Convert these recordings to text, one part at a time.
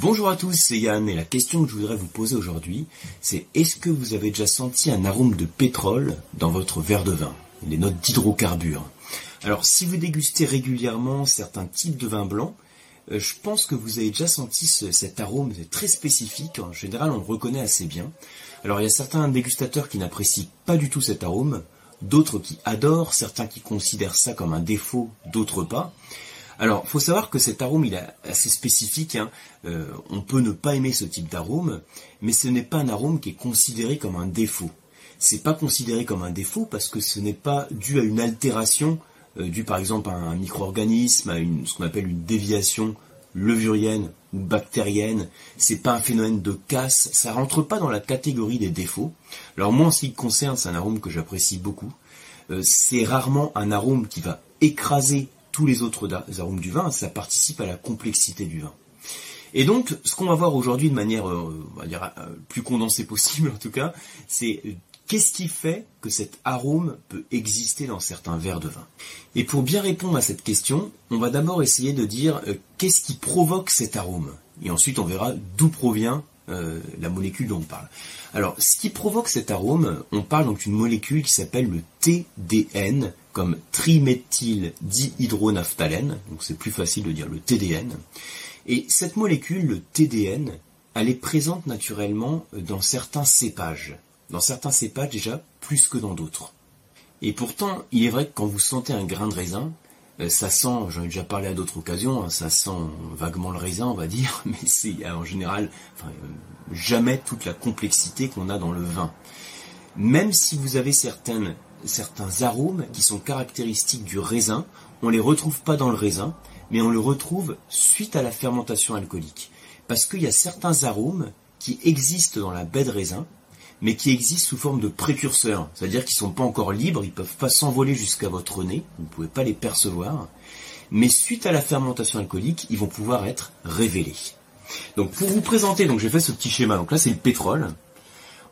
Bonjour à tous, c'est Yann et la question que je voudrais vous poser aujourd'hui, c'est est-ce que vous avez déjà senti un arôme de pétrole dans votre verre de vin Les notes d'hydrocarbures? Alors si vous dégustez régulièrement certains types de vins blancs, euh, je pense que vous avez déjà senti cet arôme très spécifique. En général, on le reconnaît assez bien. Alors il y a certains dégustateurs qui n'apprécient pas du tout cet arôme, d'autres qui adorent, certains qui considèrent ça comme un défaut, d'autres pas. Alors, faut savoir que cet arôme, il est assez spécifique. Hein. Euh, on peut ne pas aimer ce type d'arôme, mais ce n'est pas un arôme qui est considéré comme un défaut. C'est pas considéré comme un défaut parce que ce n'est pas dû à une altération, euh, due par exemple à un micro-organisme, à ce qu'on appelle une déviation levurienne ou bactérienne. C'est pas un phénomène de casse. Ça rentre pas dans la catégorie des défauts. Alors moi, en ce qui concerne, c'est un arôme que j'apprécie beaucoup. Euh, c'est rarement un arôme qui va écraser tous les autres arômes du vin, ça participe à la complexité du vin. Et donc, ce qu'on va voir aujourd'hui de manière, euh, euh, plus condensée possible en tout cas, c'est euh, qu'est-ce qui fait que cet arôme peut exister dans certains verres de vin? Et pour bien répondre à cette question, on va d'abord essayer de dire qu'est-ce qui provoque cet arôme? Et ensuite, on verra d'où provient la molécule dont on parle. Alors, ce qui provoque cet arôme, on parle donc d'une molécule qui s'appelle le TDN, comme triméthyldihydronaphthalène, donc c'est plus facile de dire le TDN. Et cette molécule, le TDN, elle est présente naturellement dans certains cépages. Dans certains cépages déjà plus que dans d'autres. Et pourtant, il est vrai que quand vous sentez un grain de raisin, euh, ça sent, j'en ai déjà parlé à d'autres occasions, hein, ça sent vaguement le raisin, on va dire, mais c'est en général euh, jamais toute la complexité qu'on a dans le vin. Même si vous avez certaines certains arômes qui sont caractéristiques du raisin, on ne les retrouve pas dans le raisin, mais on le retrouve suite à la fermentation alcoolique. Parce qu'il y a certains arômes qui existent dans la baie de raisin, mais qui existent sous forme de précurseurs, c'est-à-dire qu'ils ne sont pas encore libres, ils ne peuvent pas s'envoler jusqu'à votre nez, vous ne pouvez pas les percevoir, mais suite à la fermentation alcoolique, ils vont pouvoir être révélés. Donc pour vous présenter, donc j'ai fait ce petit schéma, donc là c'est le pétrole,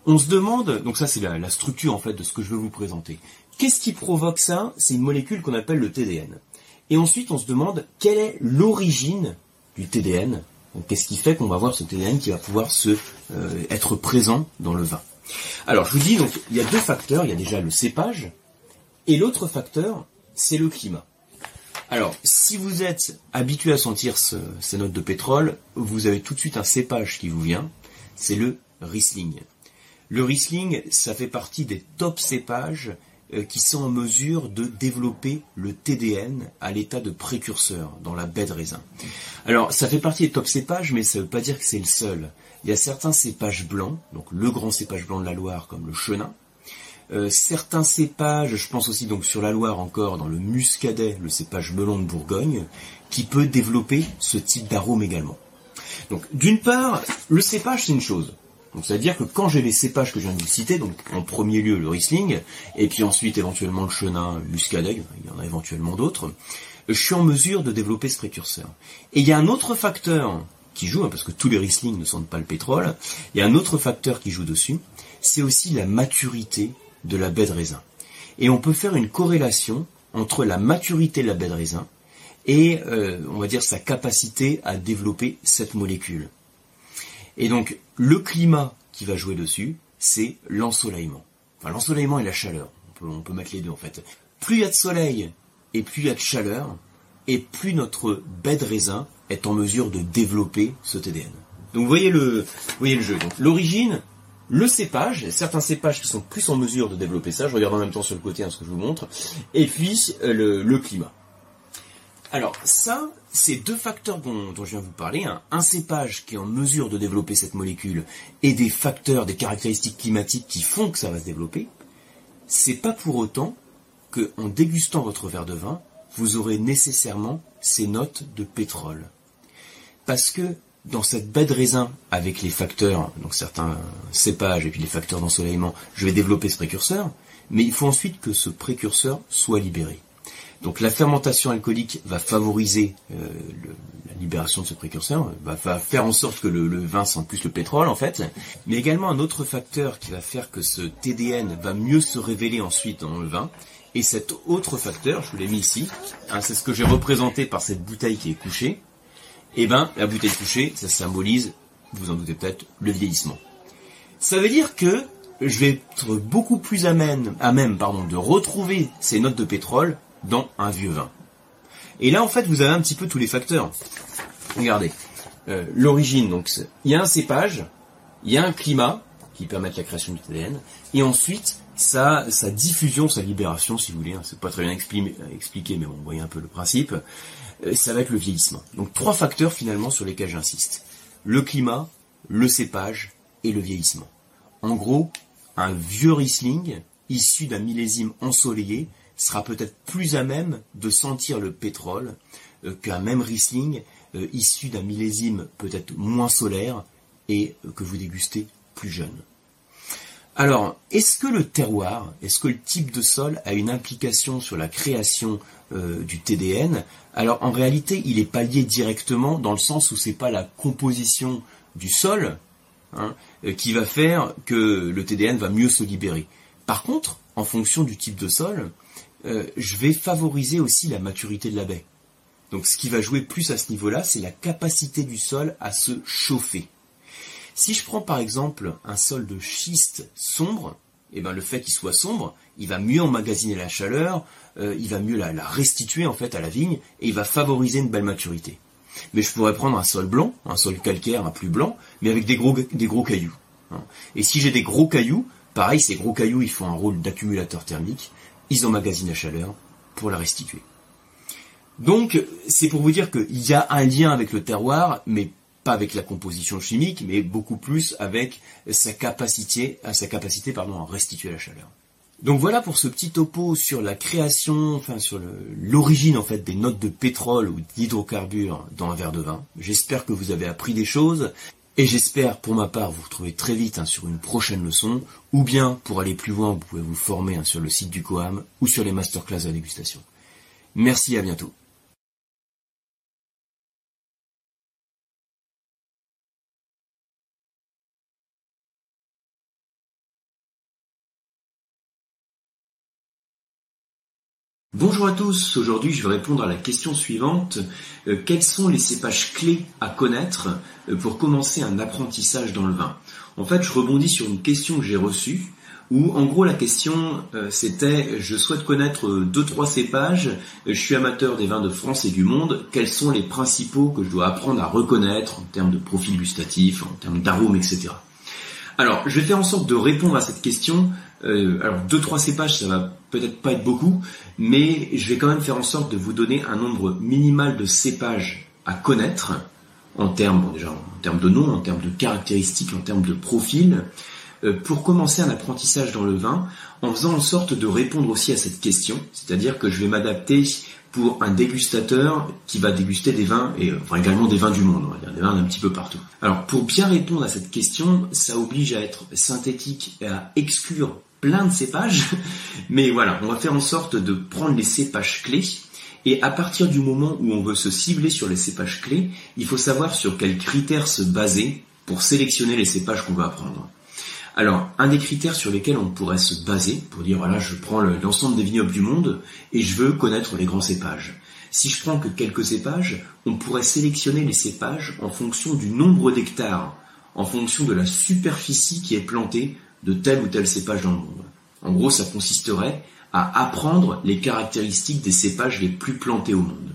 on se demande, donc ça c'est la, structure en fait de ce que je veux vous présenter. Qu'est-ce qui provoque ça? C'est une molécule qu'on appelle le TDN. Et ensuite on se demande quelle est l'origine du TDN. Qu'est-ce qui fait qu'on va avoir ce TDN qui va pouvoir se euh, être présent dans le vin? Alors je vous dis donc il y a deux facteurs. Il y a déjà le cépage et l'autre facteur c'est le climat. Alors, si vous êtes habitué à sentir ces notes de pétrole, vous avez tout de suite un cépage qui vous vient, c'est le Riesling. Le Riesling, ça fait partie des top cépages qui sont en mesure de développer le TDN à l'état de précurseur dans la baie de raisin. Alors, ça fait partie des top cépages, mais ça ne veut pas dire que c'est le seul. Il y a certains cépages blancs, donc le grand cépage blanc de la Loire comme le chenin. Euh, certains cépages, je pense aussi donc sur la Loire encore dans le muscadet, le cépage melon de Bourgogne, qui peut développer ce type d'arôme également. Donc d'une part, le cépage c'est une chose. Donc c'est-à-dire que quand j'ai les cépages que je viens de vous citer, donc en premier lieu le Riesling, et puis ensuite éventuellement le Chenin, le Muscadet, il y en a éventuellement d'autres, je suis en mesure de développer ce précurseur. Et il y a un autre facteur qui joue, hein, parce que tous les Riesling ne sentent pas le pétrole, il y a un autre facteur qui joue dessus, c'est aussi la maturité de la baie de raisin. Et on peut faire une corrélation entre la maturité de la baie de raisin et, euh, on va dire, sa capacité à développer cette molécule. Et donc, le climat qui va jouer dessus, c'est l'ensoleillement. Enfin, l'ensoleillement et la chaleur. On peut, mettre les deux, en fait. Plus il y a de soleil et plus il y a de chaleur, et plus notre baie de raisin est en mesure de développer ce TDN. Donc, vous voyez le, voyez le jeu. Donc, l'origine, le cépage, certains cépages qui sont plus en mesure de développer ça, je regarde en même temps sur le côté hein, ce que je vous montre, et puis euh, le climat. Alors ça, c'est deux facteurs dont, je viens vous parler. Hein. Un cépage qui est en mesure de développer cette molécule et des facteurs, des caractéristiques climatiques qui font que ça va se développer. C'est pas pour autant que, en dégustant votre verre de vin, vous aurez nécessairement ces notes de pétrole. Parce que dans cette baie de raisin, avec les facteurs, donc certains cépages et puis les facteurs d'ensoleillement, je vais développer ce précurseur, mais il faut ensuite que ce précurseur soit libéré. Donc la fermentation alcoolique va favoriser euh, la libération de ce précurseur, va, faire en sorte que le, vin sente plus le pétrole en fait, mais également un autre facteur qui va faire que ce TDN va mieux se révéler ensuite dans le vin. Et cet autre facteur, je vous l'ai mis ici, hein, c'est ce que j'ai représenté par cette bouteille qui est couchée. Eh ben, la bouteille touchée, ça symbolise, vous en doutez peut-être, le vieillissement. Ça veut dire que je vais être beaucoup plus à même, à même pardon, de retrouver ces notes de pétrole dans un vieux vin. Et là, en fait, vous avez un petit peu tous les facteurs. Regardez, euh, l'origine, donc il y a un cépage, il y a un climat qui permettent la création du TDN, et ensuite sa, sa diffusion, sa libération, si vous voulez, hein, c'est pas très bien expliqué, mais bon, vous voyez un peu le principe, euh, ça va être le vieillissement. Donc trois facteurs finalement sur lesquels j'insiste. Le climat, le cépage et le vieillissement. En gros, un vieux Riesling, issu d'un millésime ensoleillé, sera peut-être plus à même de sentir le pétrole euh, qu'un même Riesling euh, issu d'un millésime peut-être moins solaire et euh, que vous dégustez plus jeune. Alors, est-ce que le terroir, est-ce que le type de sol a une implication sur la création du TDN Alors, en réalité, il est pas lié directement dans le sens où c'est pas la composition du sol hein, qui va faire que le TDN va mieux se libérer. Par contre, en fonction du type de sol, euh, je vais favoriser aussi la maturité de la baie. Donc ce qui va jouer plus à ce niveau-là, c'est la capacité du sol à se chauffer. Si je prends par exemple un sol de schiste sombre, eh ben le fait qu'il soit sombre, il va mieux emmagasiner la chaleur, euh, il va mieux la, restituer en fait à la vigne et il va favoriser une belle maturité. Mais je pourrais prendre un sol blanc, un sol calcaire, un plus blanc, mais avec des gros, des gros cailloux. Hein. Et si j'ai des gros cailloux, pareil, ces gros cailloux, ils font un rôle d'accumulateur thermique ils emmagasinent la chaleur pour la restituer. Donc, c'est pour vous dire qu'il y a un lien avec le terroir, mais pas avec la composition chimique, mais beaucoup plus avec sa capacité, à sa capacité à restituer la chaleur. Donc voilà pour ce petit topo sur la création, enfin sur l'origine en fait des notes de pétrole ou d'hydrocarbures dans un verre de vin. J'espère que vous avez appris des choses. Et j'espère pour ma part vous retrouver très vite hein, sur une prochaine leçon, ou bien pour aller plus loin, vous pouvez vous former hein, sur le site du Coam ou sur les masterclass de dégustation. Merci, à bientôt. Bonjour à tous, aujourd'hui je vais répondre à la question suivante. Euh, quels sont les cépages clés à connaître euh, pour commencer un apprentissage dans le vin? En fait, je rebondis sur une question que j'ai reçue où en gros la question euh, c'était je souhaite connaître deux trois cépages, je suis amateur des vins de France et du monde, quels sont les principaux que je dois apprendre à reconnaître en termes de profil gustatif, en termes d'arômes, etc. Alors, je vais faire en sorte de répondre à cette question. Euh, alors, deux, trois cépages, ça va peut-être pas être beaucoup, mais je vais quand même faire en sorte de vous donner un nombre minimal de cépages à connaître en termes, déjà en termes de nom, en termes de caractéristiques, en termes de profil, euh, pour commencer un apprentissage dans le vin, en faisant en sorte de répondre aussi à cette question, c'est-à-dire que je vais m'adapter pour un dégustateur qui va déguster des vins et enfin également des vins du monde, on va dire des vins d'un petit peu partout. Alors pour bien répondre à cette question, ça oblige à être synthétique et à exclure plein de cépages, mais voilà, on va faire en sorte de prendre les cépages clés et à partir du moment où on veut se cibler sur les cépages clés, il faut savoir sur quels critères se baser pour sélectionner les cépages qu'on va apprendre. Alors, un des critères sur lesquels on pourrait se baser pour dire voilà, je prends l'ensemble des vignobles du monde et je veux connaître les grands cépages. Si je prends que quelques cépages, on pourrait sélectionner les cépages en fonction du nombre d'hectares, en fonction de la superficie qui est plantée de tel ou tel cépage dans le monde. En gros, ça consisterait à apprendre les caractéristiques des cépages les plus plantés au monde.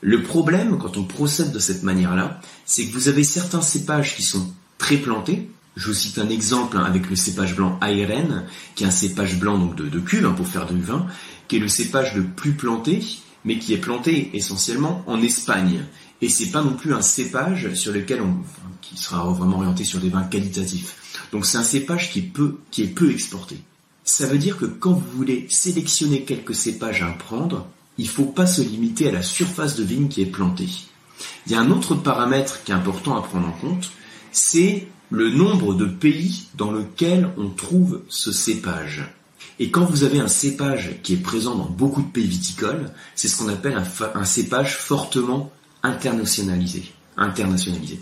Le problème, quand on procède de cette manière-là, c'est que vous avez certains cépages qui sont très plantés, je vous cite un exemple hein, avec le cépage blanc ARN, qui est un cépage blanc donc de, de cuve hein, pour faire du vin, qui est le cépage le plus planté, mais qui est planté essentiellement en Espagne. Et c'est pas non plus un cépage sur lequel on, qui sera vraiment orienté sur des vins qualitatifs. Donc c'est un cépage qui est peu, qui est peu exporté. Ça veut dire que quand vous voulez sélectionner quelques cépages à prendre, il faut pas se limiter à la surface de vigne qui est plantée. Il y a un autre paramètre qui est important à prendre en compte, c'est le nombre de pays dans lequel on trouve ce cépage. Et quand vous avez un cépage qui est présent dans beaucoup de pays viticoles, c'est ce qu'on appelle un, cépage fortement internationalisé. Internationalisé.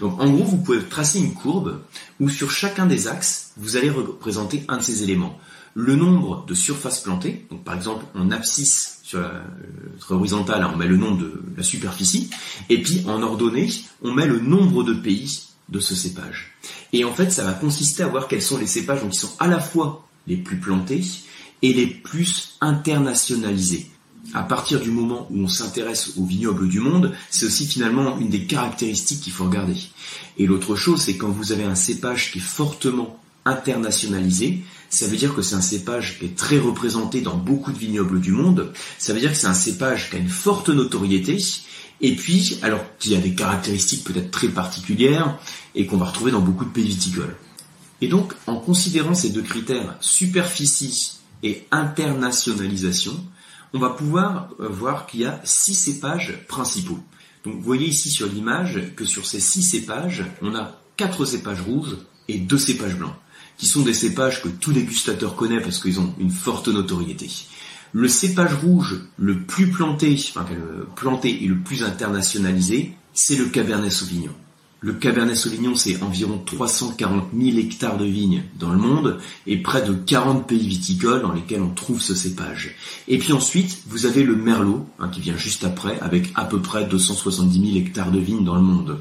Donc en gros, vous pouvez tracer une courbe où sur chacun des axes, vous allez représenter un de ces éléments. Le nombre de surfaces plantées, donc par exemple en abscisse sur la horizontale, on met le nom de la superficie, et puis en ordonnée, on met le nombre de pays de ce cépage. Et en fait, ça va consister à voir quels sont les cépages qui sont à la fois les plus plantés et les plus internationalisés. À partir du moment où on s'intéresse aux vignobles du monde, c'est aussi finalement une des caractéristiques qu'il faut regarder. Et l'autre chose, c'est quand vous avez un cépage qui est fortement internationalisé, ça veut dire que c'est un cépage qui est très représenté dans beaucoup de vignobles du monde, ça veut dire que c'est un cépage qui a une forte notoriété, et puis, alors qu'il y a des caractéristiques peut-être très particulières, et qu'on va retrouver dans beaucoup de pays viticoles. Et donc, en considérant ces deux critères, superficie et internationalisation, on va pouvoir euh, voir qu'il y a six cépages principaux. Donc vous voyez ici sur l'image que sur ces six cépages, on a quatre cépages rouges et deux cépages blancs, qui sont des cépages que tout dégustateur connaît parce qu'ils ont une forte notoriété. Le cépage rouge le plus planté, enfin planté et le plus internationalisé, c'est le Cabernet Sauvignon. Le Cabernet Sauvignon, c'est environ 340 000 hectares de vignes dans le monde et près de 40 pays viticoles dans lesquels on trouve ce cépage. Et puis ensuite, vous avez le Merlot, hein, qui vient juste après, avec à peu près 270 000 hectares de vignes dans le monde.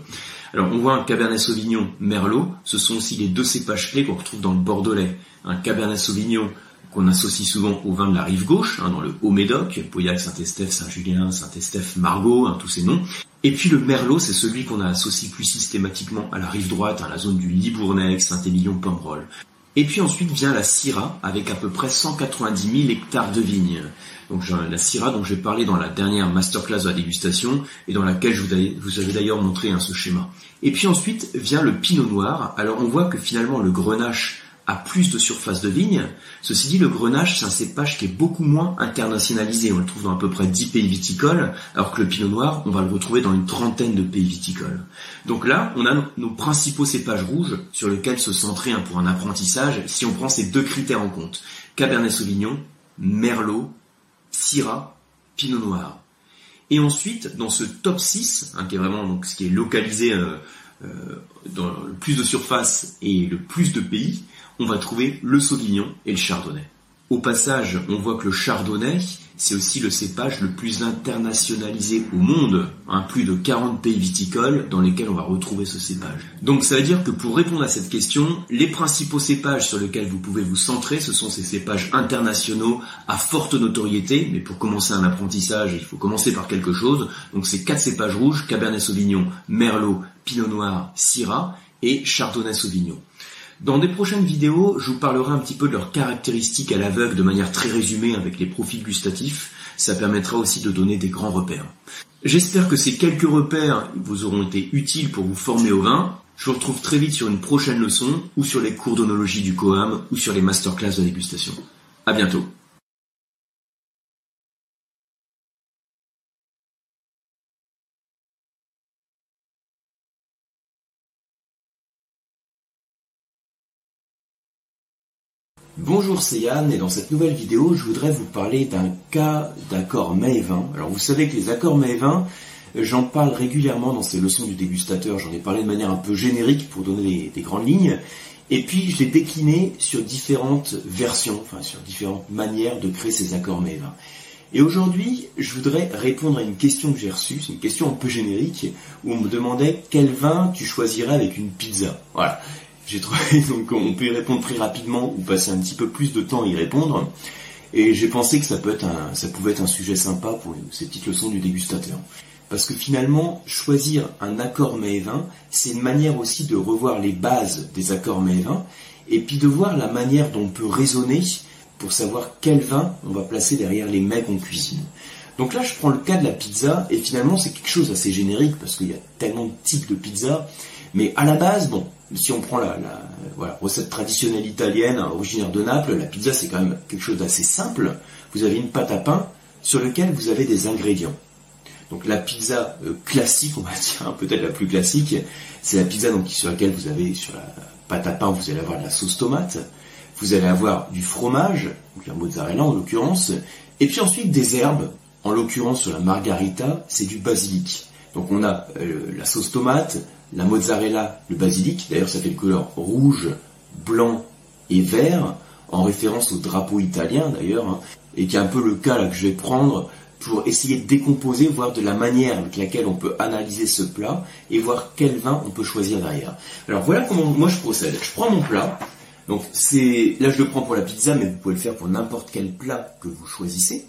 Alors on voit un Cabernet Sauvignon Merlot, ce sont aussi les deux cépages clés qu'on retrouve dans le Bordelais. Un Cabernet Sauvignon qu'on associe souvent au vin de la rive gauche, hein, dans le Haut-Médoc, Pauillac, Saint-Estèphe, Saint-Julien, Saint-Estèphe, Margaux, hein, tous ces noms. Et puis le Merlot, c'est celui qu'on associe plus systématiquement à la rive droite, à la zone du Libournais, Saint-Émilion, Pomerol. Et puis ensuite vient la Syrah, avec à peu près 190 000 hectares de vignes. Donc la Syrah dont j'ai parlé dans la dernière masterclass de la dégustation, et dans laquelle je vous avais d'ailleurs montré hein, ce schéma. Et puis ensuite vient le Pinot Noir. Alors on voit que finalement le Grenache a plus de surface de vigne. Ceci dit, le grenache, c'est un cépage qui est beaucoup moins internationalisé. On le trouve dans à peu près 10 pays viticoles, alors que le pinot noir, on va le retrouver dans une trentaine de pays viticoles. Donc là, on a nos principaux cépages rouges sur lesquels se centrer hein, pour un apprentissage si on prend ces deux critères en compte. Cabernet Sauvignon, Merlot, Syrah, Pinot Noir. Et ensuite, dans ce top 6, hein, qui est vraiment ce qui est localisé euh, euh, dans le plus de surface et le plus de pays, on va trouver le Sauvignon et le Chardonnay. Au passage, on voit que le Chardonnay, c'est aussi le cépage le plus internationalisé au monde, hein, plus de 40 pays viticoles dans lesquels on va retrouver ce cépage. Donc ça veut dire que pour répondre à cette question, les principaux cépages sur lesquels vous pouvez vous centrer, ce sont ces cépages internationaux à forte notoriété, mais pour commencer un apprentissage, il faut commencer par quelque chose. Donc c'est quatre cépages rouges, Cabernet Sauvignon, Merlot, Pinot Noir, Syrah et Chardonnay Sauvignon. Dans des prochaines vidéos, je vous parlerai un petit peu de leurs caractéristiques à l'aveugle de manière très résumée avec les profils gustatifs. Ça permettra aussi de donner des grands repères. J'espère que ces quelques repères vous auront été utiles pour vous former au vin. Je vous retrouve très vite sur une prochaine leçon ou sur les cours d'onologie du COAM ou sur les masterclass de dégustation. À bientôt. Bonjour c'est Yann et dans cette nouvelle vidéo je voudrais vous parler d'un cas d'accord 20. Alors vous savez que les accords mets 20, j'en parle régulièrement dans ces leçons du dégustateur, j'en ai parlé de manière un peu générique pour donner des, grandes lignes, et puis je l'ai décliné sur différentes versions, enfin sur différentes manières de créer ces accords 20. Et aujourd'hui, je voudrais répondre à une question que j'ai reçue, c'est une question un peu générique, où on me demandait quel vin tu choisirais avec une pizza. Voilà. J'ai trouvé donc on peut y répondre très rapidement ou passer un petit peu plus de temps à y répondre. Et j'ai pensé que ça, peut être un, ça pouvait être un sujet sympa pour ces petites leçons du dégustateur. Parce que finalement, choisir un accord mets 20, c'est une manière aussi de revoir les bases des accords mets 20, et puis de voir la manière dont on peut raisonner pour savoir quel vin on va placer derrière les mets qu'on cuisine. Donc là, je prends le cas de la pizza, et finalement, c'est quelque chose d'assez générique, parce qu'il y a tellement de types de pizza, mais à la base, bon, si on prend la, recette traditionnelle italienne, originaire de Naples, la pizza c'est quand même quelque chose d'assez simple. Vous avez une pâte à pain sur laquelle vous avez des ingrédients. Donc la pizza euh, classique, on va dire, peut-être la plus classique, c'est la pizza sur laquelle vous avez, sur la pâte à pain, vous allez avoir de la sauce tomate, vous allez avoir du fromage, donc la mozzarella en l'occurrence, et puis ensuite des herbes, en l'occurrence sur la margarita, c'est du basilic. Donc on a euh, la sauce tomate, la mozzarella, le basilic, d'ailleurs ça fait le couleur rouge, blanc et vert, en référence au drapeau italien d'ailleurs, hein. et qui est un peu le cas que je vais prendre pour essayer de décomposer, voir de la manière avec laquelle on peut analyser ce plat et voir quel vin on peut choisir derrière. Alors voilà comment moi je procède. Je prends mon plat. Donc c'est là je le prends pour la pizza, mais vous pouvez le faire pour n'importe quel plat que vous choisissez.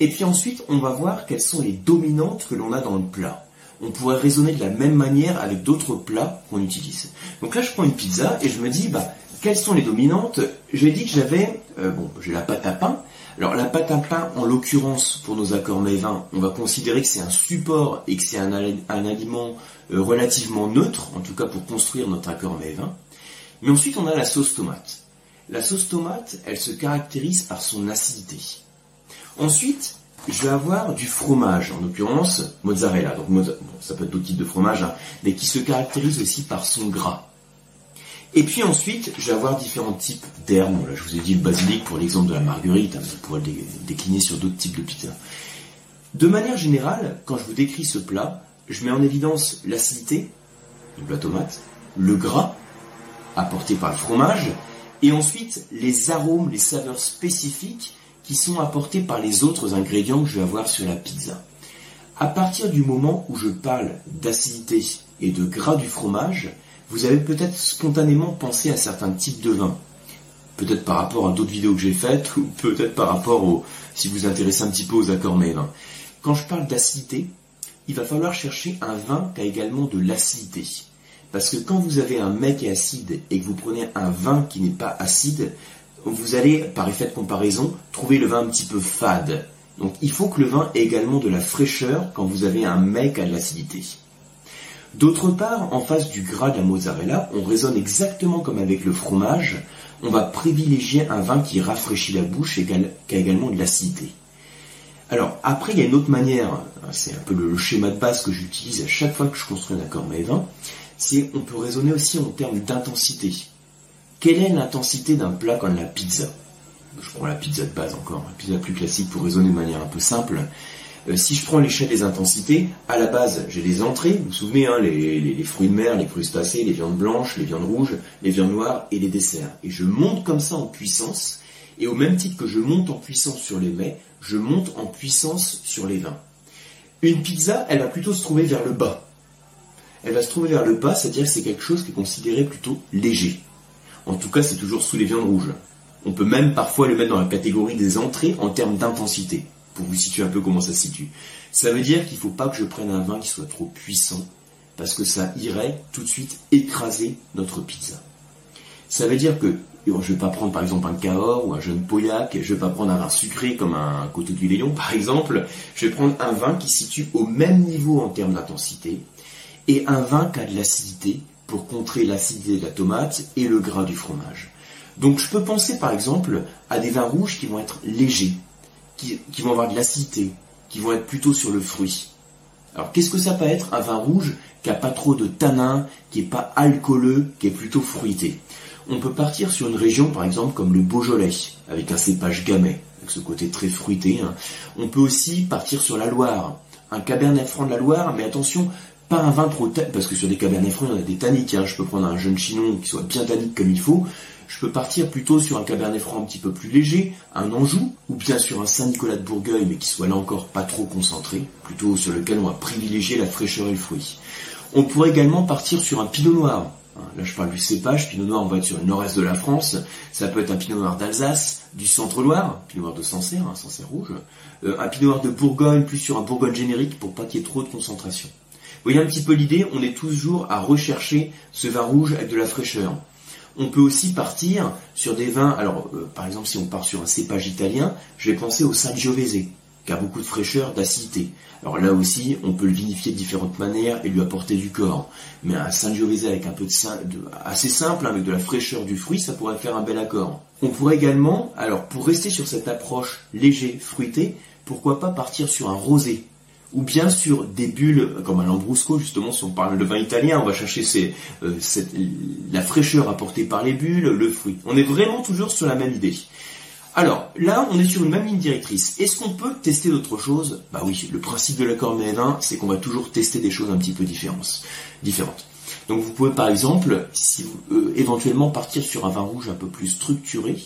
Et puis ensuite, on va voir quelles sont les dominantes que l'on a dans le plat. On pourrait raisonner de la même manière avec d'autres plats qu'on utilise. Donc là, je prends une pizza et je me dis, bah, quelles sont les dominantes? J'ai dit que j'avais, euh, bon, j'ai la pâte à pain. Alors la pâte à pain, en l'occurrence, pour nos accords mets vins, on va considérer que c'est un support et que c'est un, aliment euh, relativement neutre, en tout cas pour construire notre accord mets vins. Mais ensuite, on a la sauce tomate. La sauce tomate, elle se caractérise par son acidité. Ensuite, je vais avoir du fromage, en l'occurrence mozzarella. Donc ça peut être d'autres types de fromage, hein, mais qui se caractérise aussi par son gras. Et puis ensuite, je vais avoir différents types d'herbes. Là, je vous ai dit le basilic pour l'exemple de la marguerite, hein, vous pourrez le décliner sur d'autres types de pizza. De manière générale, quand je vous décris ce plat, je mets en évidence l'acidité du plat tomate, le gras apporté par le fromage, et ensuite les arômes, les saveurs spécifiques qui sont apportés par les autres ingrédients que je vais avoir sur la pizza. À partir du moment où je parle d'acidité et de gras du fromage, vous avez peut-être spontanément pensé à certains types de vins. Peut-être par rapport à d'autres vidéos que j'ai faites, ou peut-être par rapport au, si vous intéressez un petit peu aux accords vins. Quand je parle d'acidité, il va falloir chercher un vin qui a également de l'acidité. Parce que quand vous avez un mec acide et que vous prenez un vin qui n'est pas acide, vous allez, par effet de comparaison, trouver le vin un petit peu fade. Donc il faut que le vin ait également de la fraîcheur quand vous avez un mec a de l'acidité. D'autre part, en face du gras de la mozzarella, on raisonne exactement comme avec le fromage. On va privilégier un vin qui rafraîchit la bouche et qui a également de l'acidité. Alors, après, il y a une autre manière, hein, c'est un peu le schéma de base que j'utilise à chaque fois que je construis un accord mes vins, c'est on peut raisonner aussi en termes d'intensité. Quelle est l'intensité d'un plat comme la pizza? Je prends la pizza de base encore, la pizza plus classique pour raisonner de manière un peu simple. Euh, si je prends l'échelle des intensités, à la base, j'ai les entrées, vous vous souvenez, hein, les, fruits de mer, les crustacés, les viandes blanches, les viandes rouges, les viandes noires et les desserts. Et je monte comme ça en puissance, et au même titre que je monte en puissance sur les mets, je monte en puissance sur les vins. Une pizza, elle va plutôt se trouver vers le bas. Elle va se trouver vers le bas, c'est-à-dire que c'est quelque chose qui est considéré plutôt léger. En tout cas, c'est toujours sous les viandes rouges. On peut même parfois le mettre dans la catégorie des entrées en termes d'intensité, pour vous situer un peu comment ça se situe. Ça veut dire qu'il ne faut pas que je prenne un vin qui soit trop puissant, parce que ça irait tout de suite écraser notre pizza. Ça veut dire que je ne vais pas prendre par exemple un Cahors ou un jeune Pauillac, je ne vais pas prendre un vin sucré comme un Côte du Léon par exemple, je vais prendre un vin qui situe au même niveau en termes d'intensité, et un vin qui a de l'acidité, pour contrer l'acidité de la tomate et le gras du fromage. Donc je peux penser par exemple à des vins rouges qui vont être légers, qui, vont avoir de l'acidité, qui vont être plutôt sur le fruit. Alors qu'est-ce que ça peut être un vin rouge qui n'a pas trop de tanin, qui n'est pas alcooleux, qui est plutôt fruité? On peut partir sur une région par exemple comme le Beaujolais, avec un cépage gamay, avec ce côté très fruité. Hein. On peut aussi partir sur la Loire, un Cabernet Franc de la Loire, mais attention, pas un vin trop tannique, parce que sur des cabernets francs, on a des tanniques. Hein. Je peux prendre un jeune chinon qui soit bien tannique comme il faut. Je peux partir plutôt sur un cabernet franc un petit peu plus léger, un Anjou, ou bien sur un Saint-Nicolas de Bourgueil, mais qui soit là encore pas trop concentré, plutôt sur lequel on va privilégier la fraîcheur et le fruit. On pourrait également partir sur un pinot noir. Hein, là, je parle du cépage. Pinot noir, on va être sur le nord-est de la France. Ça peut être un pinot noir d'Alsace, du centre-Loire, pinot noir de Sancerre, un Sancerre rouge. Euh, un pinot noir de Bourgogne, plus sur un Bourgogne générique pour pas qu'il y ait trop de concentration. Voyez un petit peu l'idée, on est toujours à rechercher ce vin rouge avec de la fraîcheur. On peut aussi partir sur des vins, alors euh, par exemple si on part sur un cépage italien, je vais penser au Sangiovese, qui a beaucoup de fraîcheur, d'acidité. Alors là aussi, on peut le vinifier de différentes manières et lui apporter du corps. Mais un Sangiovese avec un peu de, assez simple, avec de la fraîcheur du fruit, ça pourrait faire un bel accord. On pourrait également, alors pour rester sur cette approche léger, fruité, pourquoi pas partir sur un rosé ou bien sur des bulles comme un lambrusco justement si on parle de vin italien on va chercher euh, la fraîcheur apportée par les bulles le fruit. On est vraiment toujours sur la même idée. Alors là on est sur une même ligne directrice. Est-ce qu'on peut tester d'autres choses? Bah oui le principe de l'accord vin c'est qu'on va toujours tester des choses un petit peu différentes différentes. Donc vous pouvez par exemple si vous, euh, éventuellement partir sur un vin rouge un peu plus structuré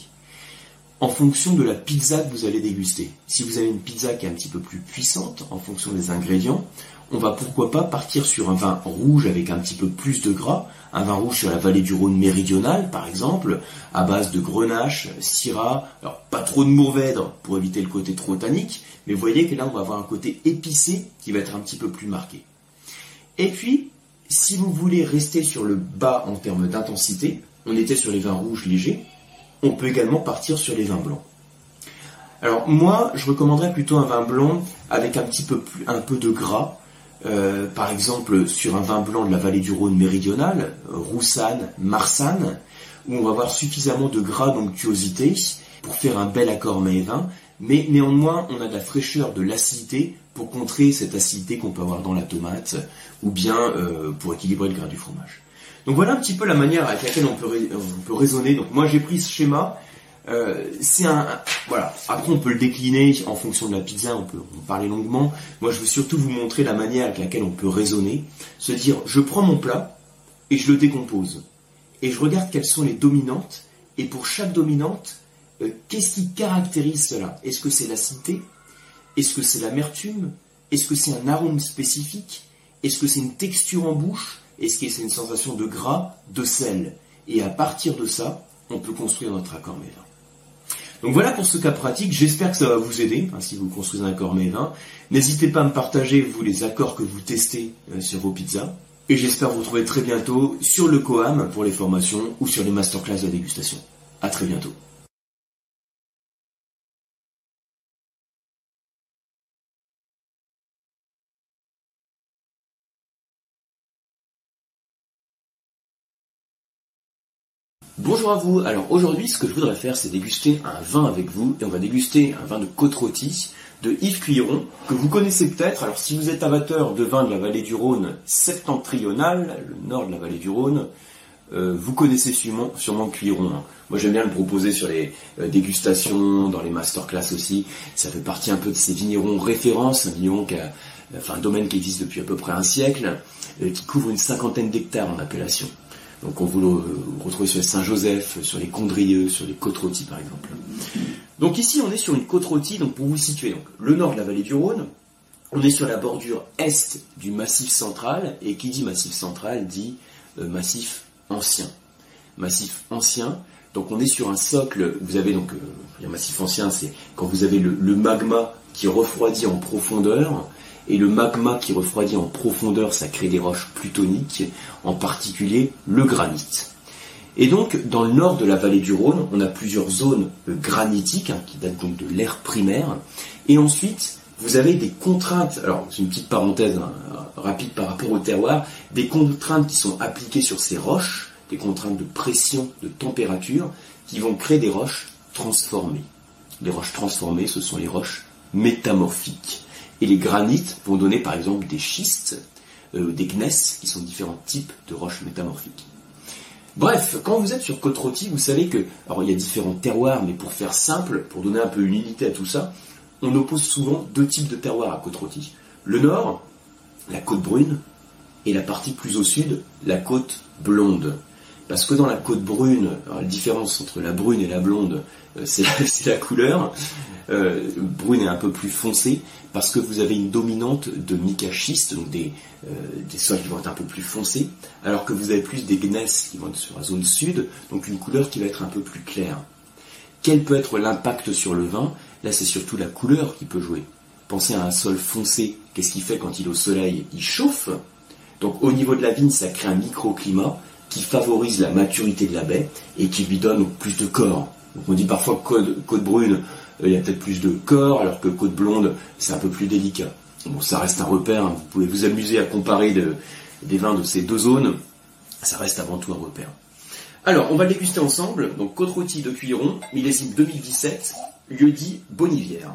en fonction de la pizza que vous allez déguster. Si vous avez une pizza qui est un petit peu plus puissante en fonction des ingrédients, on va pourquoi pas partir sur un vin rouge avec un petit peu plus de gras, un vin rouge sur la vallée du Rhône méridionale par exemple, à base de grenache, syrah, alors pas trop de mourvèdre pour éviter le côté trop tannique, mais vous voyez que là on va avoir un côté épicé qui va être un petit peu plus marqué. Et puis, si vous voulez rester sur le bas en termes d'intensité, on était sur les vins rouges légers, on peut également partir sur les vins blancs. Alors moi, je recommanderais plutôt un vin blanc avec un peu de gras, euh, par exemple sur un vin blanc de la vallée du Rhône méridionale, Roussanne, Marsanne, où on va avoir suffisamment de gras d'onctuosité pour faire un bel accord mets-vin, mais néanmoins on a de la fraîcheur, de l'acidité pour contrer cette acidité qu'on peut avoir dans la tomate, ou bien euh, pour équilibrer le gras du fromage. Donc voilà un petit peu la manière avec laquelle on peut, on peut raisonner. Donc moi j'ai pris ce schéma euh, c'est un, voilà. Après, on peut le décliner en fonction de la pizza. On peut en parler longuement. Moi, je veux surtout vous montrer la manière avec laquelle on peut raisonner. Se dire, je prends mon plat et je le décompose et je regarde quelles sont les dominantes. Et pour chaque dominante, euh, qu'est-ce qui caractérise cela? Est-ce que c'est l'acidité? Est-ce que c'est l'amertume? Est-ce que c'est un arôme spécifique? Est-ce que c'est une texture en bouche? Est-ce que c'est une sensation de gras, de sel Et à partir de ça, on peut construire notre accord mévin. Donc voilà pour ce cas pratique, j'espère que ça va vous aider hein, si vous construisez un accord mévin. N'hésitez pas à me partager, vous, les accords que vous testez euh, sur vos pizzas. Et j'espère vous retrouver très bientôt sur le Coam pour les formations ou sur les masterclass de dégustation. À très bientôt. Bonjour à vous. Alors aujourd'hui, ce que je voudrais faire, c'est déguster un vin avec vous. Et on va déguster un vin de côte rôtie de Yves Cuiron, que vous connaissez peut-être. Alors si vous êtes amateur de vin de la vallée du Rhône septentrional, le nord de la vallée du Rhône, euh, vous connaissez sûrement, sûrement Cuiron. Hein. Moi j'aime bien le proposer sur les euh, dégustations, dans les masterclass aussi. Ça fait partie un peu de ces vignerons références, un vigneron qui a, enfin un domaine qui existe depuis à peu près un siècle, euh, qui couvre une cinquantaine d'hectares en appellation. Donc on vous le retrouve sur les Saint-Joseph, sur les Condrieux, sur les côtes par exemple. Donc ici on est sur une côte rôtie, donc pour vous situer, donc, le nord de la vallée du Rhône, on est sur la bordure est du massif central, et qui dit massif central dit euh, massif ancien. Massif ancien, donc on est sur un socle, vous avez donc, euh, massif ancien c'est quand vous avez le magma qui refroidit en profondeur, et le magma qui refroidit en profondeur, ça crée des roches plutoniques, en particulier le granit. Et donc, dans le nord de la vallée du Rhône, on a plusieurs zones euh, granitiques, hein, qui datent donc de l'ère primaire. Et ensuite, vous avez des contraintes, alors c'est une petite parenthèse hein, rapide par rapport au terroir, des contraintes qui sont appliquées sur ces roches, des contraintes de pression, de température, qui vont créer des roches transformées. Les roches transformées, ce sont les roches métamorphiques. Et les granites vont donner par exemple des schistes, euh, des gneiss, qui sont différents types de roches métamorphiques. Bref, quand vous êtes sur côte rôtie, vous savez que, alors il y a différents terroirs, mais pour faire simple, pour donner un peu une unité à tout ça, on oppose souvent deux types de terroirs à côte rôtie. Le nord, la côte brune, et la partie plus au sud, la côte blonde. Parce que dans la côte brune, la différence entre la brune et la blonde, euh, c'est la, couleur. Euh, brune est un peu plus foncée parce que vous avez une dominante de mica schiste, donc des, euh, des sols qui vont être un peu plus foncés, alors que vous avez plus des gneiss qui vont être sur la zone sud, donc une couleur qui va être un peu plus claire. Quel peut être l'impact sur le vin? Là, c'est surtout la couleur qui peut jouer. Pensez à un sol foncé, qu'est-ce qu'il fait quand il est au soleil? Il chauffe. Donc au niveau de la vigne, ça crée un microclimat qui favorise la maturité de la baie et qui lui donne plus de corps. On dit parfois côte, côte brune, euh, il y a peut-être plus de corps, alors que côte blonde, c'est un peu plus délicat. Bon, ça reste un repère, hein. vous pouvez vous amuser à comparer des vins de ces deux zones, ça reste avant tout un repère. Alors, on va déguster ensemble, donc côte rôtie de Cuiron, millésime 2017, lieu dit Bonivière.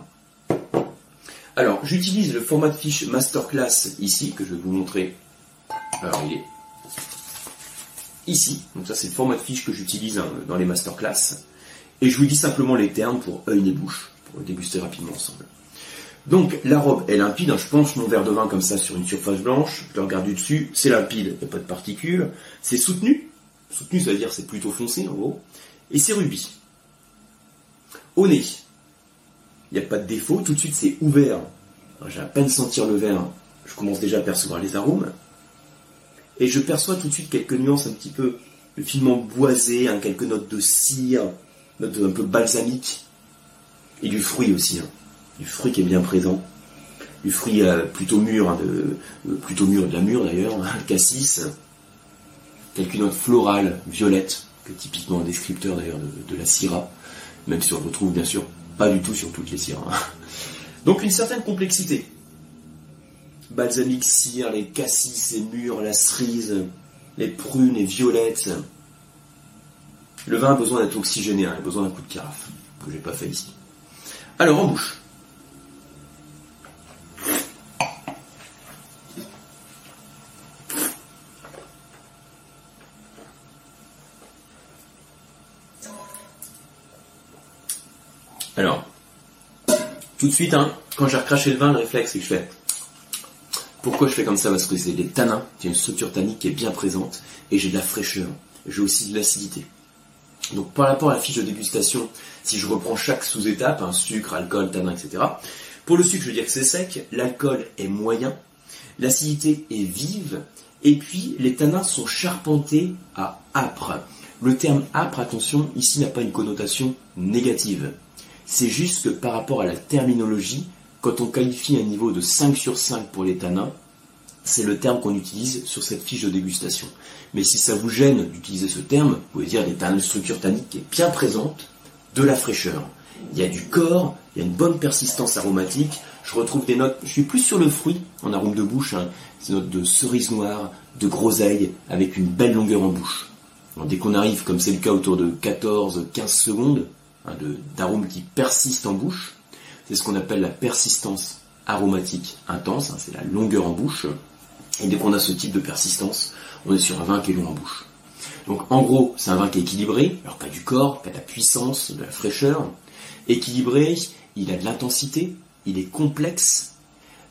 Alors, j'utilise le format de fiche Masterclass ici, que je vais vous montrer. Alors, il est ici. Donc ça, c'est le format de fiche que j'utilise hein, dans les Masterclass. Et je vous dis simplement les termes pour œil et bouche, pour déguster rapidement ensemble. Donc la robe est limpide, hein. je penche mon verre de vin comme ça sur une surface blanche, je le regarde du dessus, c'est limpide, il n'y a pas de particules, c'est soutenu, soutenu ça veut dire c'est plutôt foncé en gros, et c'est rubis. Au nez, il n'y a pas de défaut, tout de suite c'est ouvert. J'ai à peine sentir le verre, je commence déjà à percevoir les arômes. Et je perçois tout de suite quelques nuances un petit peu, le finement boisé, hein, quelques notes de cire, notes un peu balsamique, et du fruit aussi, hein. du fruit qui est bien présent, du fruit euh, plutôt mûr, hein, euh, plutôt mûr, de la mûre d'ailleurs, cassis, quelques notes florales, violettes, que typiquement un descripteur d'ailleurs de, la syrah, même si on retrouve bien sûr pas du tout sur toutes les syrahs. Donc une certaine complexité. Balsamique cire, les cassis, les mûres, la cerise, les prunes, les violettes. Le vin a besoin d'être oxygéné, hein, il a besoin d'un coup de carafe, que j'ai pas fait ici. Alors en bouche. Alors, tout de suite, hein, quand j'ai recraché le vin, le réflexe, c'est que je fais. Pourquoi je fais comme ça? Parce que c'est des tanins, y a une structure tannique qui est bien présente, et j'ai de la fraîcheur, j'ai aussi de l'acidité. Donc par rapport à la fiche de dégustation, si je reprends chaque sous-étape, un sucre, alcool, tanin, etc. Pour le sucre, je veux dire que c'est sec, l'alcool est moyen, l'acidité est vive, et puis les tanins sont charpentés à âpre. Le terme âpre, attention, ici n'a pas une connotation négative. C'est juste que par rapport à la terminologie, quand on qualifie un niveau de 5 sur 5 pour les tanins, c'est le terme qu'on utilise sur cette fiche de dégustation. Mais si ça vous gêne d'utiliser ce terme, vous pouvez dire des une structure tannique qui est bien présente, de la fraîcheur. Il y a du corps, il y a une bonne persistance aromatique. Je retrouve des notes, je suis plus sur le fruit en arôme de bouche, hein, des notes de cerise noire, de groseille, avec une belle longueur en bouche. dès qu'on arrive, comme c'est le cas autour de 14-15 secondes, hein, d'arômes qui persistent en bouche, c'est ce qu'on appelle la persistance aromatique intense, hein, c'est la longueur en bouche. Et dès qu'on a ce type de persistance, on est sur un vin qui est long en bouche. Donc en gros, c'est un vin qui est équilibré, alors a du corps, a de la puissance, de la fraîcheur. Équilibré, il a de l'intensité, il est complexe,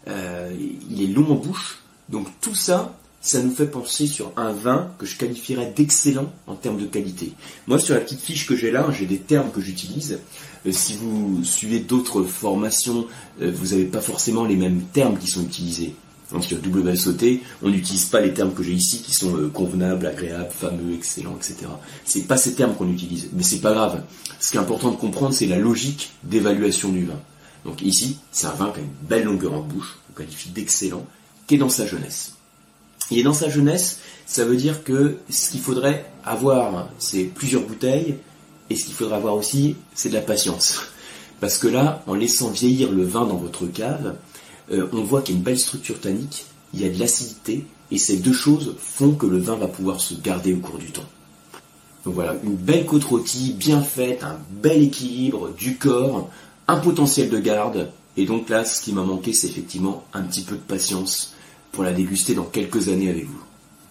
euh, il est long en bouche. Donc tout ça, ça nous fait penser sur un vin que je qualifierais d'excellent en termes de qualité. Moi, sur la petite fiche que j'ai là, j'ai des termes que j'utilise. Euh, si vous suivez d'autres formations, euh, vous n'avez pas forcément les mêmes termes qui sont utilisés. Sur WSOT, on n'utilise pas les termes que j'ai ici qui sont euh, convenables, agréables, fameux, excellents, etc. C'est pas ces termes qu'on utilise, mais c'est pas grave. Ce qui est important de comprendre, c'est la logique d'évaluation du vin. Donc ici, c'est un vin qui a une belle longueur en bouche, on qualifie d'excellent, qui est dans sa jeunesse. Il est dans sa jeunesse, ça veut dire que ce qu'il faudrait avoir, c'est plusieurs bouteilles, et ce qu'il faudrait avoir aussi, c'est de la patience. Parce que là, en laissant vieillir le vin dans votre cave, euh, on voit qu'il y a une belle structure tannique, il y a de l'acidité, et ces deux choses font que le vin va pouvoir se garder au cours du temps. Donc voilà, une belle côte rôtie, bien faite, un bel équilibre du corps, un potentiel de garde, et donc là, ce qui m'a manqué, c'est effectivement un petit peu de patience pour la déguster dans quelques années avec vous.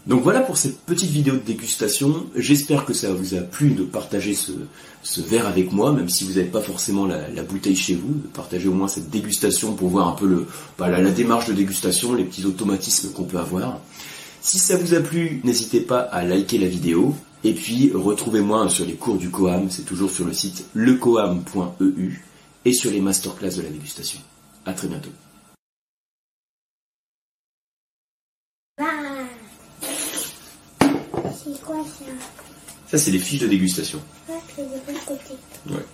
Donc voilà pour cette petite vidéo de dégustation. J'espère que ça vous a plu de partager ce, verre avec moi, même si vous n'avez pas forcément la, bouteille chez vous, de partager au moins cette dégustation pour voir un peu bah, la, démarche de dégustation, les petits automatismes qu'on peut avoir. Si ça vous a plu, n'hésitez pas à liker la vidéo. Et puis retrouvez-moi sur les cours du Coam, c'est toujours sur le site lecoam.eu et sur les masterclass de la dégustation. A très bientôt. Ça, c'est les fiches de dégustation. Ouais, c'est côté. Ouais,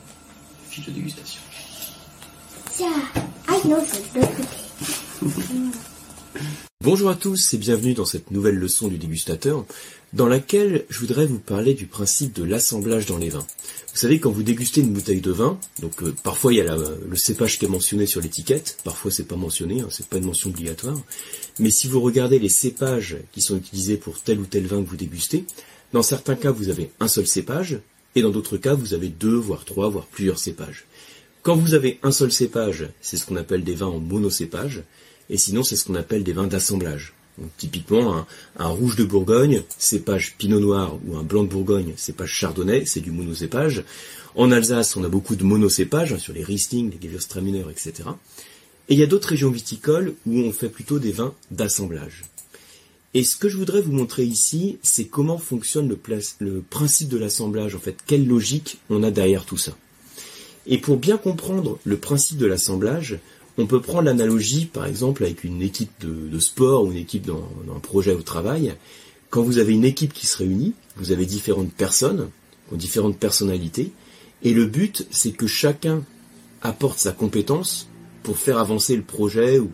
fiches de dégustation. Ah non, c'est de côté. Bonjour à tous et bienvenue dans cette nouvelle leçon du dégustateur dans laquelle je voudrais vous parler du principe de l'assemblage dans les vins. Vous savez, quand vous dégustez une bouteille de vin, donc euh, parfois il y a le cépage qui est mentionné sur l'étiquette, parfois c'est pas mentionné, hein, c'est pas une mention obligatoire, mais si vous regardez les cépages qui sont utilisés pour tel ou tel vin que vous dégustez, dans certains cas vous avez un seul cépage, et dans d'autres cas vous avez deux, voire trois, voire plusieurs cépages. Quand vous avez un seul cépage, c'est ce qu'on appelle des vins en monocépage, et sinon c'est ce qu'on appelle des vins d'assemblage typiquement, un, rouge de Bourgogne, cépage pinot noir, ou un blanc de Bourgogne, cépage chardonnay, c'est du monocépage. En Alsace, on a beaucoup de monocépages, hein, sur les Riesling, les Gewürztraminer, etc. Et il y a d'autres régions viticoles où on fait plutôt des vins d'assemblage. Et ce que je voudrais vous montrer ici, c'est comment fonctionne le, le principe de l'assemblage, en fait, quelle logique on a derrière tout ça. Et pour bien comprendre le principe de l'assemblage, on peut prendre l'analogie, par exemple, avec une équipe de, sport ou une équipe dans, un projet au travail. Quand vous avez une équipe qui se réunit, vous avez différentes personnes, différentes personnalités, et le but, c'est que chacun apporte sa compétence pour faire avancer le projet, ou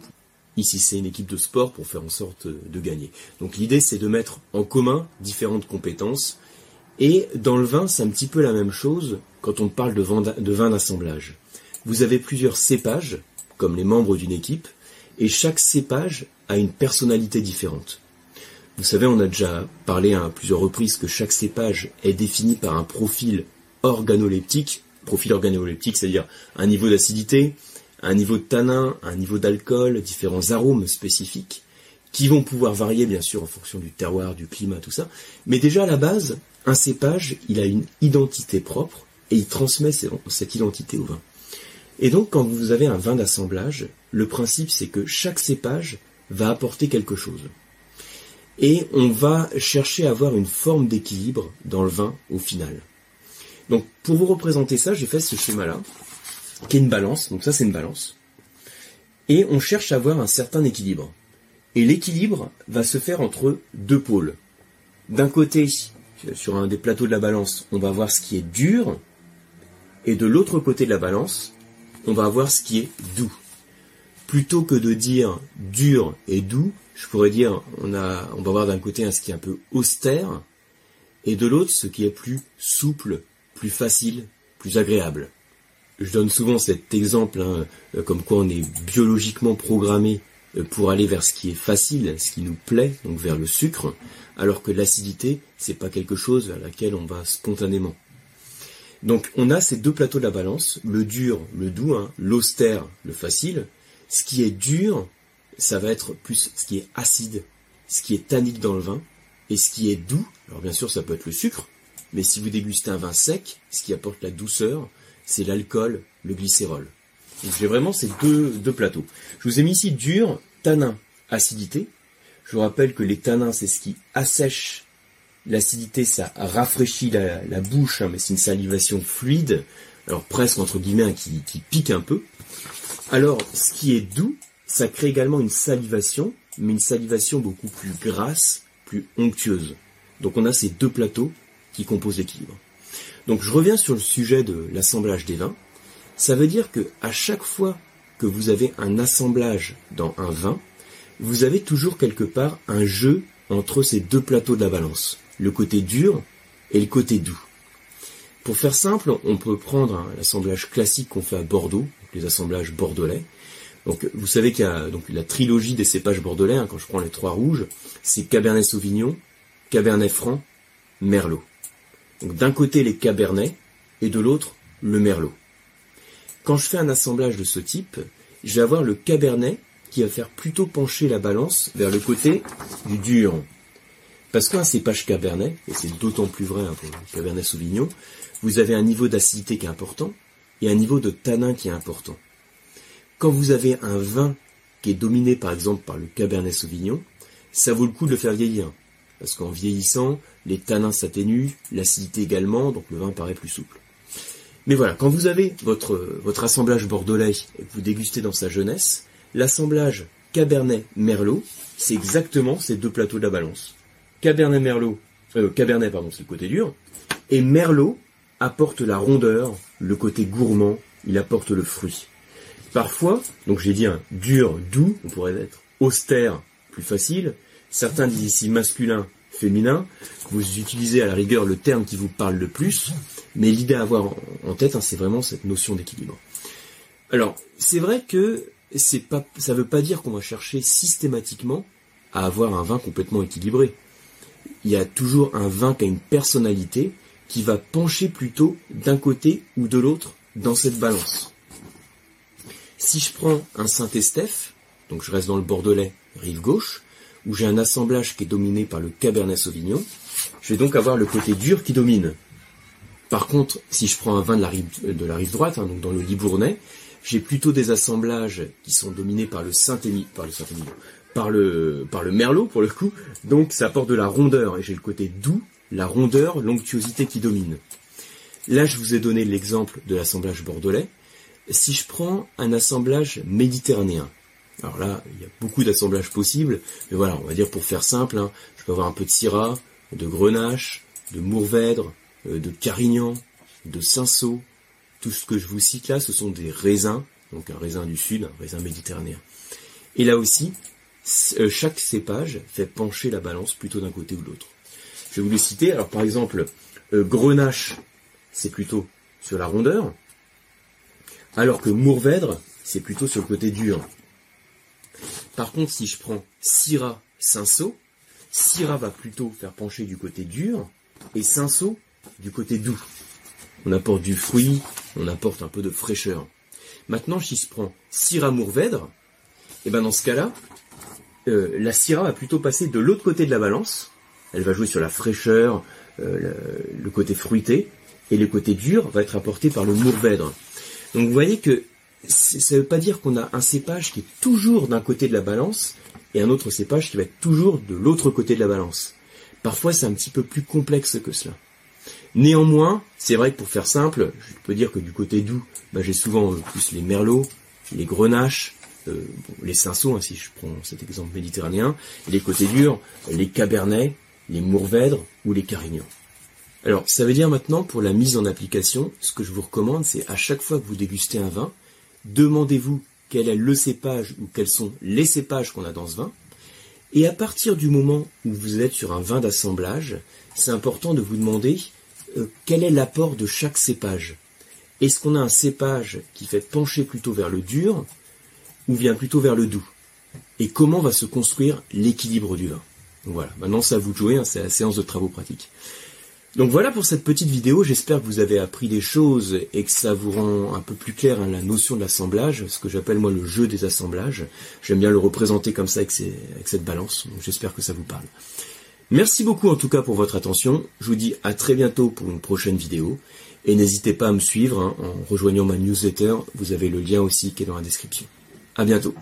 ici c'est une équipe de sport pour faire en sorte de gagner. Donc l'idée, c'est de mettre en commun différentes compétences, et dans le vin, c'est un petit peu la même chose quand on parle de vin d'assemblage. Vous avez plusieurs cépages, comme les membres d'une équipe, et chaque cépage a une personnalité différente. Vous savez, on a déjà parlé à plusieurs reprises que chaque cépage est défini par un profil organoleptique, profil organoleptique, c'est-à-dire un niveau d'acidité, un niveau de tanin, un niveau d'alcool, différents arômes spécifiques, qui vont pouvoir varier bien sûr en fonction du terroir, du climat, tout ça. Mais déjà à la base, un cépage, il a une identité propre et il transmet cette identité au vin. Et donc quand vous avez un vin d'assemblage, le principe c'est que chaque cépage va apporter quelque chose. Et on va chercher à avoir une forme d'équilibre dans le vin au final. Donc pour vous représenter ça, j'ai fait ce schéma-là, qui est une balance, donc ça c'est une balance. Et on cherche à avoir un certain équilibre. Et l'équilibre va se faire entre deux pôles. D'un côté, sur un des plateaux de la balance, on va voir ce qui est dur, et de l'autre côté de la balance, on va voir ce qui est doux. Plutôt que de dire dur et doux, je pourrais dire on, a, va voir d'un côté ce qui est un peu austère, et de l'autre ce qui est plus souple, plus facile, plus agréable. Je donne souvent cet exemple, hein, euh, comme quoi on est biologiquement programmé euh, pour aller vers ce qui est facile, ce qui nous plaît, donc vers le sucre, alors que l'acidité, c'est pas quelque chose vers laquelle on va spontanément. Donc on a ces deux plateaux de la balance, le dur, le doux, hein, l'austère, le facile. Ce qui est dur, ça va être plus ce qui est acide, ce qui est tannique dans le vin, et ce qui est doux, alors bien sûr ça peut être le sucre, mais si vous dégustez un vin sec, ce qui apporte la douceur, c'est l'alcool, le glycérol. Donc j'ai vraiment ces deux, deux plateaux. Je vous ai mis ici dur, tanin, acidité. Je vous rappelle que les tanins, c'est ce qui assèche L'acidité, ça rafraîchit la, bouche, hein, mais c'est une salivation fluide, alors presque entre guillemets qui, qui pique un peu. Alors, ce qui est doux, ça crée également une salivation, mais une salivation beaucoup plus grasse, plus onctueuse. Donc on a ces deux plateaux qui composent l'équilibre. Donc je reviens sur le sujet de l'assemblage des vins. Ça veut dire que à chaque fois que vous avez un assemblage dans un vin, vous avez toujours quelque part un jeu entre ces deux plateaux de la balance le côté dur et le côté doux. Pour faire simple, on peut prendre l'assemblage classique qu'on fait à Bordeaux, les assemblages bordelais. Donc, vous savez qu'il y a donc la trilogie des cépages bordelais. Hein, quand je prends les trois rouges, c'est Cabernet Sauvignon, Cabernet Franc, Merlot. D'un côté les Cabernets et de l'autre le Merlot. Quand je fais un assemblage de ce type, je vais avoir le Cabernet qui va faire plutôt pencher la balance vers le côté du dur. Parce qu'un cépage cabernet, et c'est d'autant plus vrai pour le cabernet sauvignon, vous avez un niveau d'acidité qui est important et un niveau de tanin qui est important. Quand vous avez un vin qui est dominé par exemple par le cabernet sauvignon, ça vaut le coup de le faire vieillir. Parce qu'en vieillissant, les tanins s'atténuent, l'acidité également, donc le vin paraît plus souple. Mais voilà, quand vous avez votre, votre assemblage bordelais et que vous dégustez dans sa jeunesse, l'assemblage Cabernet-Merlot, c'est exactement ces deux plateaux de la balance. Cabernet Merlot, euh, Cabernet pardon, c'est le côté dur, et Merlot apporte la rondeur, le côté gourmand, il apporte le fruit. Parfois, donc j'ai dit un dur, doux, on pourrait être austère, plus facile. Certains disent ici masculin, féminin. Vous utilisez à la rigueur le terme qui vous parle le plus, mais l'idée à avoir en tête, hein, c'est vraiment cette notion d'équilibre. Alors, c'est vrai que ça veut pas dire qu'on va chercher systématiquement à avoir un vin complètement équilibré il y a toujours un vin qui a une personnalité qui va pencher plutôt d'un côté ou de l'autre dans cette balance. Si je prends un Saint-Estèphe, donc je reste dans le Bordelais, rive gauche, où j'ai un assemblage qui est dominé par le Cabernet Sauvignon, je vais donc avoir le côté dur qui domine. Par contre, si je prends un vin de la rive, de la rive droite, hein, donc dans le Libournais, j'ai plutôt des assemblages qui sont dominés par le Saint-Émile, par par le merlot pour le coup. Donc ça apporte de la rondeur et j'ai le côté doux, la rondeur, l'onctuosité qui domine. Là, je vous ai donné l'exemple de l'assemblage bordelais. Si je prends un assemblage méditerranéen, alors là, il y a beaucoup d'assemblages possibles, mais voilà, on va dire pour faire simple, hein, je peux avoir un peu de syrah, de grenache, de mourvèdre, euh, de carignan, de cinsault. Tout ce que je vous cite là, ce sont des raisins, donc un raisin du sud, un raisin méditerranéen. Et là aussi, euh, chaque cépage fait pencher la balance plutôt d'un côté ou de l'autre. Je vais vous les citer. Alors par exemple, euh, grenache, c'est plutôt sur la rondeur, alors que mourvèdre, c'est plutôt sur le côté dur. Par contre, si je prends Syrah, Cinsault, Syrah va plutôt faire pencher du côté dur et Cinsault du côté doux. On apporte du fruit, on apporte un peu de fraîcheur. Maintenant, si je prends Syrah Mourvèdre, et eh ben dans ce cas-là, euh, la Syrah va plutôt passer de l'autre côté de la balance. Elle va jouer sur la fraîcheur, euh, le, côté fruité, et le côté dur va être apporté par le Mourvèdre. Donc vous voyez que ça ne veut pas dire qu'on a un cépage qui est toujours d'un côté de la balance et un autre cépage qui va être toujours de l'autre côté de la balance. Parfois, c'est un petit peu plus complexe que cela. Néanmoins, c'est vrai que pour faire simple, je peux dire que du côté doux, bah, j'ai souvent euh, plus les merlots, les grenaches, euh, les cinceaux, hein, si je prends cet exemple méditerranéen, et les côtés durs, les cabernets, les mourvèdres ou les carignans. Alors, ça veut dire maintenant, pour la mise en application, ce que je vous recommande, c'est à chaque fois que vous dégustez un vin, demandez-vous quel est le cépage ou quels sont les cépages qu'on a dans ce vin. Et à partir du moment où vous êtes sur un vin d'assemblage, c'est important de vous demander euh, quel est l'apport de chaque cépage? Est-ce qu'on a un cépage qui fait pencher plutôt vers le dur ou vient plutôt vers le doux? Et comment va se construire l'équilibre du vin? Voilà, maintenant c'est à vous de jouer, hein, c'est la séance de travaux pratiques. Donc voilà pour cette petite vidéo, j'espère que vous avez appris des choses et que ça vous rend un peu plus clair hein, la notion de l'assemblage, ce que j'appelle moi le jeu des assemblages. J'aime bien le représenter comme ça avec, cette balance, j'espère que ça vous parle. Merci beaucoup en tout cas pour votre attention, je vous dis à très bientôt pour une prochaine vidéo, et n'hésitez pas à me suivre hein, en rejoignant ma newsletter, vous avez le lien aussi qui est dans la description. À bientôt